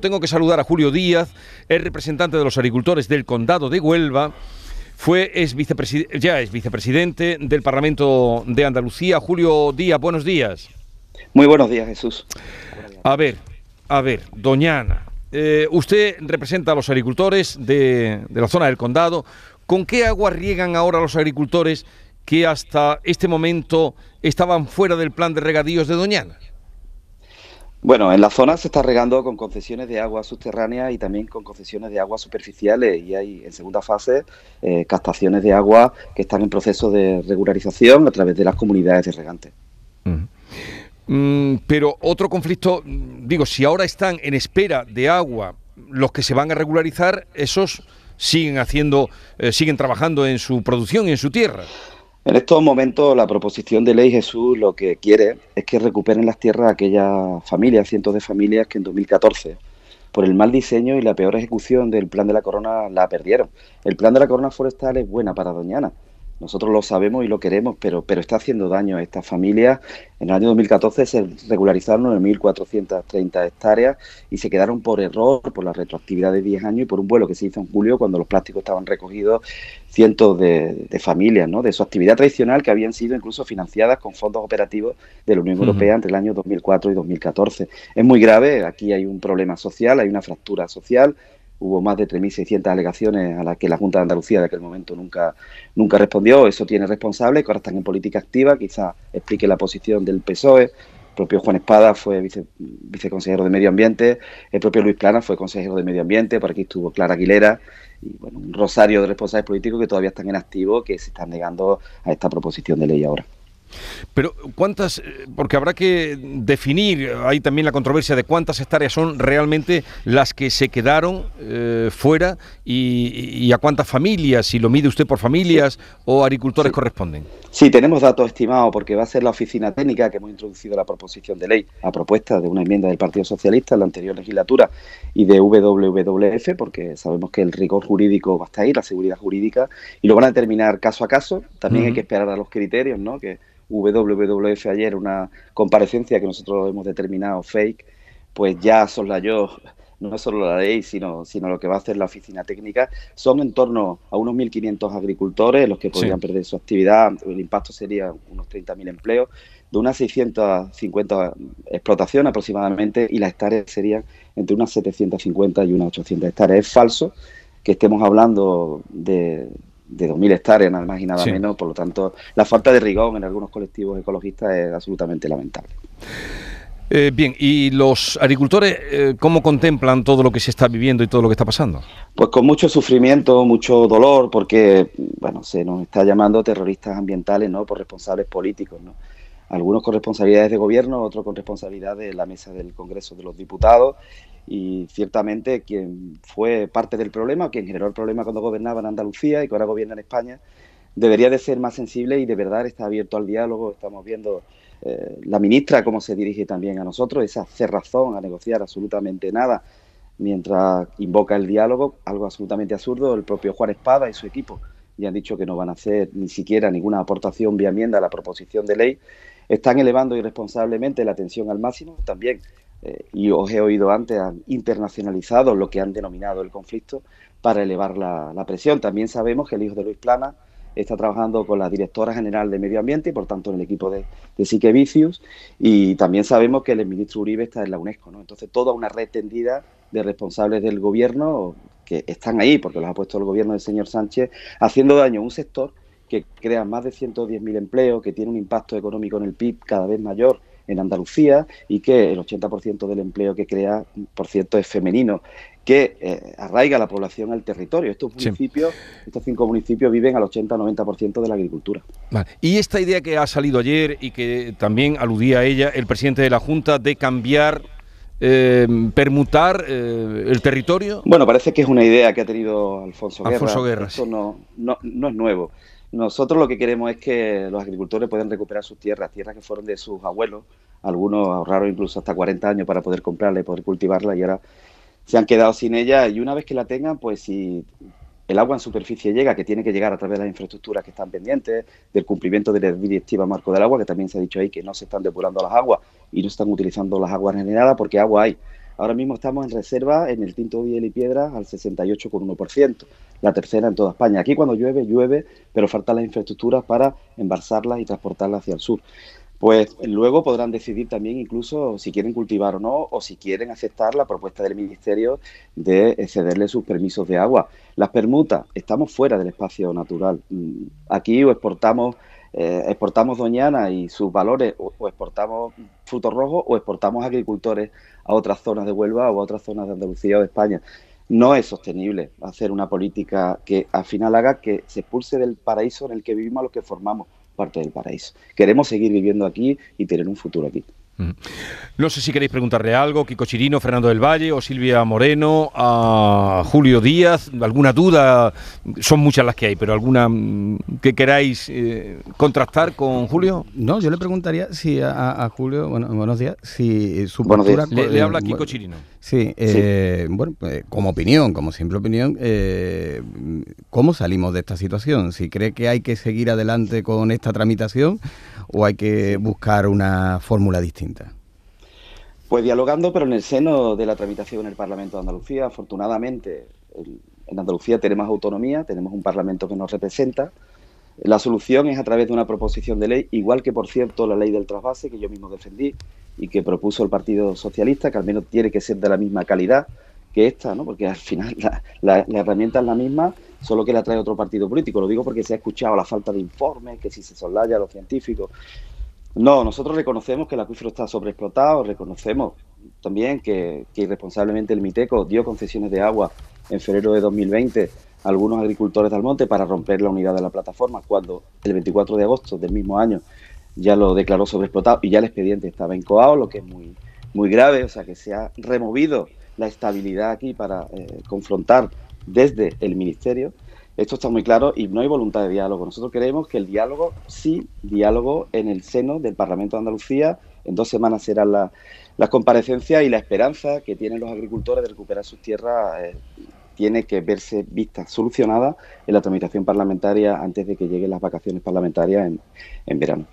Tengo que saludar a Julio Díaz, el representante de los agricultores del condado de Huelva. Fue, es ya es vicepresidente del Parlamento de Andalucía. Julio Díaz, buenos días. Muy buenos días, Jesús. A ver, a ver, Doñana, eh, usted representa a los agricultores de, de la zona del condado. ¿Con qué agua riegan ahora los agricultores que hasta este momento estaban fuera del plan de regadíos de Doñana? Bueno, en la zona se está regando con concesiones de agua subterránea y también con concesiones de agua superficiales y hay en segunda fase eh, captaciones de agua que están en proceso de regularización a través de las comunidades de regantes. Mm, pero otro conflicto, digo, si ahora están en espera de agua los que se van a regularizar, esos siguen haciendo, eh, siguen trabajando en su producción y en su tierra. En estos momentos la proposición de ley Jesús lo que quiere es que recuperen las tierras aquellas familias, cientos de familias que en 2014 por el mal diseño y la peor ejecución del plan de la corona la perdieron. El plan de la corona forestal es buena para Doñana, nosotros lo sabemos y lo queremos, pero, pero está haciendo daño a estas familias. En el año 2014 se regularizaron 9.430 hectáreas y se quedaron por error, por la retroactividad de 10 años y por un vuelo que se hizo en julio cuando los plásticos estaban recogidos cientos de, familias, ¿no? de su actividad tradicional que habían sido incluso financiadas con fondos operativos de la Unión Europea entre el año 2004 y 2014. Es muy grave, aquí hay un problema social, hay una fractura social, Hubo más de 3.600 alegaciones a las que la Junta de Andalucía de aquel momento nunca, nunca respondió. Eso tiene responsable, que ahora están en política activa. Quizá explique la posición del PSOE. El propio Juan Espada fue vice, viceconsejero de Medio Ambiente. El propio Luis Plana fue consejero de Medio Ambiente. Por aquí estuvo Clara Aguilera. Y bueno, un rosario de responsables políticos que todavía están en activo, que se están negando a esta proposición de ley ahora. Pero cuántas, eh, porque habrá que definir, hay también la controversia de cuántas hectáreas son realmente las que se quedaron eh, fuera y, a cuántas familias, si lo mide usted por familias o agricultores corresponden. Sí, tenemos datos estimados porque va a ser la oficina técnica que hemos introducido la proposición de ley a propuesta de una enmienda del Partido Socialista en la anterior legislatura y de WWF, porque sabemos que el rigor jurídico va a estar ahí, la seguridad jurídica, y lo van a determinar caso a caso. También hay que esperar a los criterios, ¿no? Que WWF ayer, una comparecencia que nosotros hemos determinado fake, pues ya soslayó no solo la ley, sino, sino lo que va a hacer la oficina técnica. Son en torno a unos 1.500 agricultores los que podrían perder su actividad. El impacto sería unos 30.000 empleos, de unas 650 explotaciones aproximadamente, y las hectáreas serían entre unas 750 y unas 800 hectáreas. Es falso que estemos hablando de, de 2.000 hectáreas, nada más y nada menos. Por lo tanto, la falta de rigor en algunos colectivos ecologistas es absolutamente lamentable. Eh, bien, ¿y los agricultores eh, cómo contemplan todo lo que se está viviendo y todo lo que está pasando? Pues con mucho sufrimiento, mucho dolor, porque bueno, se nos está llamando terroristas ambientales, ¿no? Por responsables políticos, ¿no? Algunos con responsabilidades de gobierno, otros con responsabilidad de la mesa del Congreso de los Diputados y ciertamente quien fue parte del problema, quien generó el problema cuando gobernaba en Andalucía y que ahora gobierna en España, debería de ser más sensible y de verdad está abierto al diálogo. Estamos viendo eh, la ministra cómo se dirige también a nosotros, esa cerrazón a negociar absolutamente nada mientras invoca el diálogo, algo absolutamente absurdo. El propio Juan Espada y su equipo ya han dicho que no van a hacer ni siquiera ninguna aportación vía enmienda a la proposición de ley. Están elevando irresponsablemente la atención al máximo. También y os he oído antes, han internacionalizado lo que han denominado el conflicto para elevar la, presión. También sabemos que el hijo de Luis Plana está trabajando con la directora general de Medio Ambiente y por tanto en el equipo de, de y también sabemos que el ministro Uribe está en la UNESCO. ¿no? Entonces toda una red tendida de responsables del gobierno que están ahí porque los ha puesto el gobierno del señor Sánchez haciendo daño a un sector que crea más de 110.000 empleos, que tiene un impacto económico en el PIB cada vez mayor en Andalucía y que el 80% del empleo que crea, por cierto, es femenino, que eh, arraiga la población al territorio. Estos municipios, estos cinco municipios viven al 80-90% de la agricultura. Y esta idea que ha salido ayer y que también aludía a ella el presidente de la Junta de cambiar eh, permutar eh, el territorio? Bueno, parece que es una idea que ha tenido Alfonso Guerra. Alfonso Guerra Esto no, no, no, es nuevo. Nosotros lo que queremos es que los agricultores puedan recuperar sus tierras, tierras que fueron de sus abuelos, algunos ahorraron incluso hasta 40 años para poder comprarla y poder cultivarla y ahora se han quedado sin ella. Y una vez que la tengan, pues si el agua en superficie llega, que tiene que llegar a través de las infraestructuras que están pendientes, del cumplimiento de la directiva marco del agua, que también se ha dicho ahí que no se están depurando las aguas y no están utilizando las aguas regeneradas porque agua hay. Ahora mismo estamos en reserva en el Tinto Biel y Piedras al 68,1%, la tercera en toda España. Aquí cuando llueve, llueve, pero faltan las infraestructuras para embalsarlas y transportarlas hacia el sur pues luego podrán decidir también incluso si quieren cultivar o no, o si quieren aceptar la propuesta del Ministerio de cederle sus permisos de agua. Las permutas, estamos fuera del espacio natural. Mm, aquí o exportamos, eh, exportamos doñana y sus valores, o, exportamos frutos rojos, o exportamos agricultores a otras zonas de Huelva o a otras zonas de Andalucía o de España. No es sostenible hacer una política que al final haga que se expulse del paraíso en el que vivimos a los que formamos parte del paraíso. Queremos seguir viviendo aquí y tener un futuro aquí. No sé si queréis preguntarle algo, Kiko Chirino, Fernando del Valle o Silvia Moreno, a Julio Díaz, alguna duda, son muchas las que hay, pero alguna mm, que queráis eh, contrastar con Julio. No, yo le preguntaría si a, Julio, bueno, buenos días, si su postura... Le, habla Kiko Chirino. Sí, eh, bueno, pues, como opinión, como simple opinión, eh, ¿cómo salimos de esta situación? Si cree que hay que seguir adelante con esta tramitación o hay que buscar una fórmula distinta? Pues dialogando, pero en el seno de la tramitación en el Parlamento de Andalucía, afortunadamente en Andalucía tenemos autonomía, tenemos un Parlamento que nos representa. La solución es a través de una proposición de ley, igual que, por cierto, la ley del trasvase que yo mismo defendí y que propuso el Partido Socialista, que al menos tiene que ser de la misma calidad que esta, ¿no? porque al final la, la herramienta es la misma, solo que la trae otro partido político. Lo digo porque se ha escuchado la falta de informes, que si se soslaya a los científicos. No, nosotros reconocemos que el acuífero está sobreexplotado, reconocemos también que, irresponsablemente el Miteco dio concesiones de agua en febrero de 2020 a algunos agricultores del monte para romper la unidad de la plataforma, cuando el 24 de agosto del mismo año ya lo declaró sobreexplotado y ya el expediente estaba encoado, lo que es muy, muy grave, o sea que se ha removido la estabilidad aquí para eh, confrontar desde el Ministerio. Esto está muy claro y no hay voluntad de diálogo. Nosotros queremos que el diálogo, sí, diálogo en el seno del Parlamento de Andalucía. En dos semanas serán las comparecencias y la esperanza que tienen los agricultores de recuperar sus tierras eh, tiene que verse vista solucionada en la tramitación parlamentaria antes de que lleguen las vacaciones parlamentarias en verano.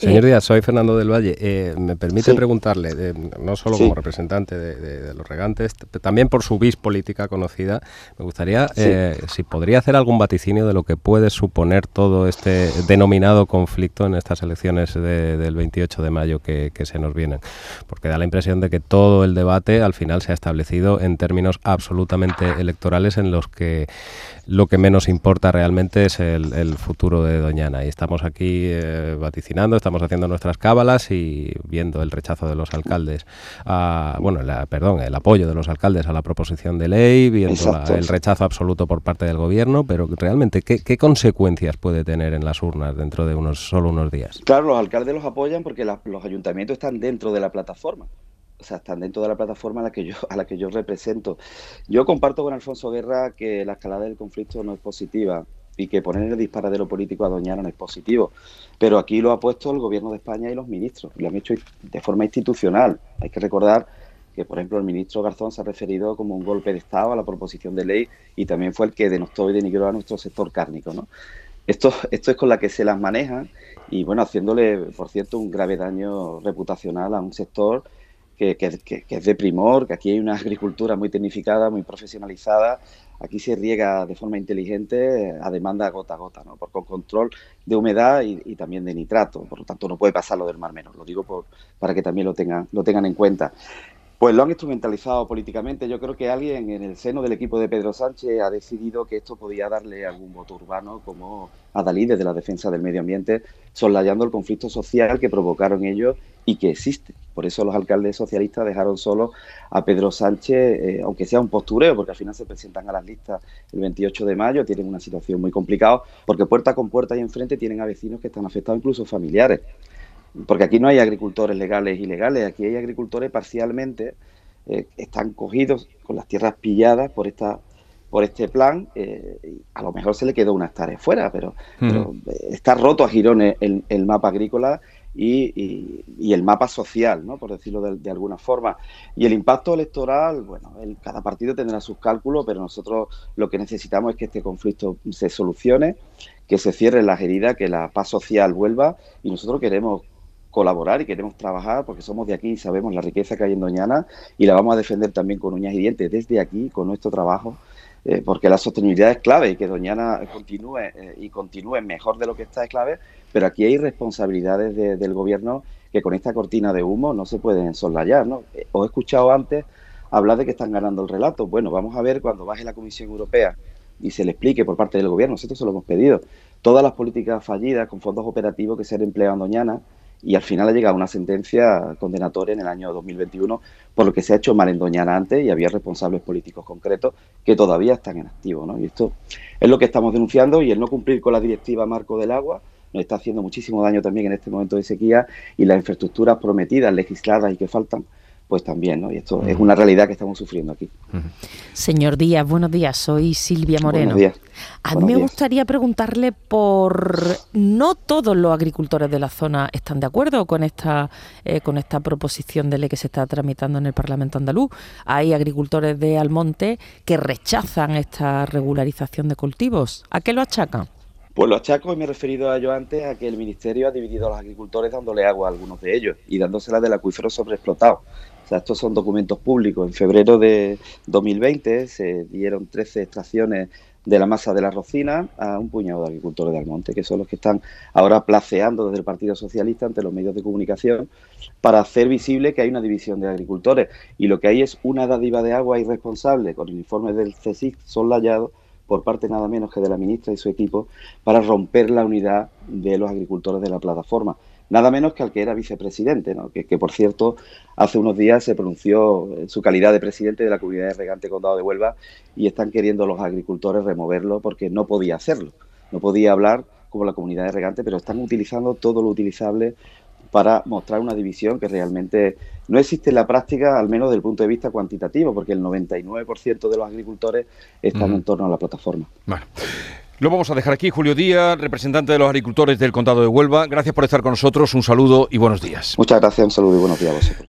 Señor Díaz, soy Fernando del Valle. Eh, me permite preguntarle, no solo como representante de, los regantes, también por su vis política conocida, me gustaría eh, si podría hacer algún vaticinio de lo que puede suponer todo este denominado conflicto en estas elecciones del 28 de mayo que, se nos vienen. Porque da la impresión de que todo el debate al final se ha establecido en términos absolutamente electorales en los que lo que menos importa realmente es el, futuro de Doñana. Y estamos aquí eh, vaticinando, estamos haciendo nuestras cábalas y viendo el rechazo de los alcaldes, a, bueno, perdón, el apoyo de los alcaldes a la proposición de ley, viendo el rechazo absoluto por parte del gobierno, pero realmente, ¿qué, consecuencias puede tener en las urnas dentro de unos solo unos días? Claro, los alcaldes los apoyan porque los ayuntamientos están dentro de la plataforma o sea, están dentro de la plataforma a la que yo, a la que yo represento. Yo comparto con Alfonso Guerra que la escalada del conflicto no es positiva y que poner el disparadero político a Doñana no es positivo. Pero aquí lo ha puesto el gobierno de España y los ministros, lo han hecho de forma institucional. Hay que recordar que, por ejemplo, el ministro Garzón se ha referido como un golpe de Estado a la proposición de ley y también fue el que denostó y denigró a nuestro sector cárnico. ¿no? Esto, esto es con la que se las maneja y, bueno, haciéndole, por cierto, un grave daño reputacional a un sector que, es de primor, que aquí hay una agricultura muy tecnificada, muy profesionalizada. Aquí se riega de forma inteligente a demanda gota a gota, ¿no? Por, con control de humedad y, también de nitrato. Por lo tanto, no puede pasar lo del Mar Menor. Lo digo por, para que también lo tengan, lo tengan en cuenta. Pues lo han instrumentalizado políticamente. Yo creo que alguien en el seno del equipo de Pedro Sánchez ha decidido que esto podía darle algún voto urbano como a Dalí desde la defensa del medio ambiente, soslayando el conflicto social que provocaron ellos y que existe. Por eso los alcaldes socialistas dejaron solo a Pedro Sánchez, eh, aunque sea un postureo, porque al final se presentan a las listas el 28 de mayo, tienen una situación muy complicada, porque puerta con puerta y enfrente tienen a vecinos que están afectados, incluso familiares. Porque aquí no hay agricultores legales y ilegales, aquí hay agricultores parcialmente, eh, están cogidos con las tierras pilladas por esta por este plan, eh, a lo mejor se le quedó una hectárea fuera, pero, eh, está roto a girones el, mapa agrícola y, el mapa social, ¿no? por decirlo de, alguna forma. Y el impacto electoral, bueno, cada partido tendrá sus cálculos, pero nosotros lo que necesitamos es que este conflicto se solucione, que se cierren las heridas, que la paz social vuelva y nosotros queremos colaborar y queremos trabajar porque somos de aquí y sabemos la riqueza que hay en Doñana y la vamos a defender también con uñas y dientes desde aquí, con nuestro trabajo, eh, porque la sostenibilidad es clave y que Doñana continúe eh, y continúe mejor de lo que está es clave, pero aquí hay responsabilidades del gobierno que con esta cortina de humo no se pueden soslayar. ¿no? Eh, os he escuchado antes hablar de que están ganando el relato. Bueno, vamos a ver cuando baje la Comisión Europea y se le explique por parte del gobierno, nosotros se lo hemos pedido, todas las políticas fallidas con fondos operativos que se han empleado en Doñana y al final ha llegado una sentencia condenatoria en el año 2021 por lo que se ha hecho mal en Doñana antes y había responsables políticos concretos que todavía están en activo. ¿no? Y esto es lo que estamos denunciando y el no cumplir con la directiva marco del agua nos está haciendo muchísimo daño también en este momento de sequía y las infraestructuras prometidas, legisladas y que faltan pues también, ¿no? Y esto es una realidad que estamos sufriendo aquí. Señor Díaz, buenos días, soy Silvia Moreno. Buenos días. A mí me gustaría preguntarle por... No todos los agricultores de la zona están de acuerdo con esta, eh, con esta proposición de ley que se está tramitando en el Parlamento andaluz. Hay agricultores de Almonte que rechazan esta regularización de cultivos. ¿A qué lo achacan? Pues lo achaco, y me he referido a ello antes, a que el Ministerio ha dividido a los agricultores dándole agua a algunos de ellos y dándosela del acuífero sobreexplotado estos son documentos públicos. En febrero de 2020 se dieron 13 extracciones de la masa de la rocina a un puñado de agricultores de Almonte, que son los que están ahora placeando desde el Partido Socialista ante los medios de comunicación para hacer visible que hay una división de agricultores. Y lo que hay es una dádiva de agua irresponsable, con el informe del CSIC sonlayado por parte nada menos que de la ministra y su equipo, para romper la unidad de los agricultores de la plataforma nada menos que al que era vicepresidente, ¿no? que, por cierto hace unos días se pronunció en su calidad de presidente de la comunidad de regante condado de Huelva y están queriendo los agricultores removerlo porque no podía hacerlo, no podía hablar como la comunidad de regante, pero están utilizando todo lo utilizable para mostrar una división que realmente no existe en la práctica, al menos desde el punto de vista cuantitativo, porque el 99% de los agricultores están en torno a la plataforma. Bueno. Lo vamos a dejar aquí. Julio Díaz, representante de los agricultores del Condado de Huelva. Gracias por estar con nosotros. Un saludo y buenos días. Muchas gracias, un saludo y buenos días a.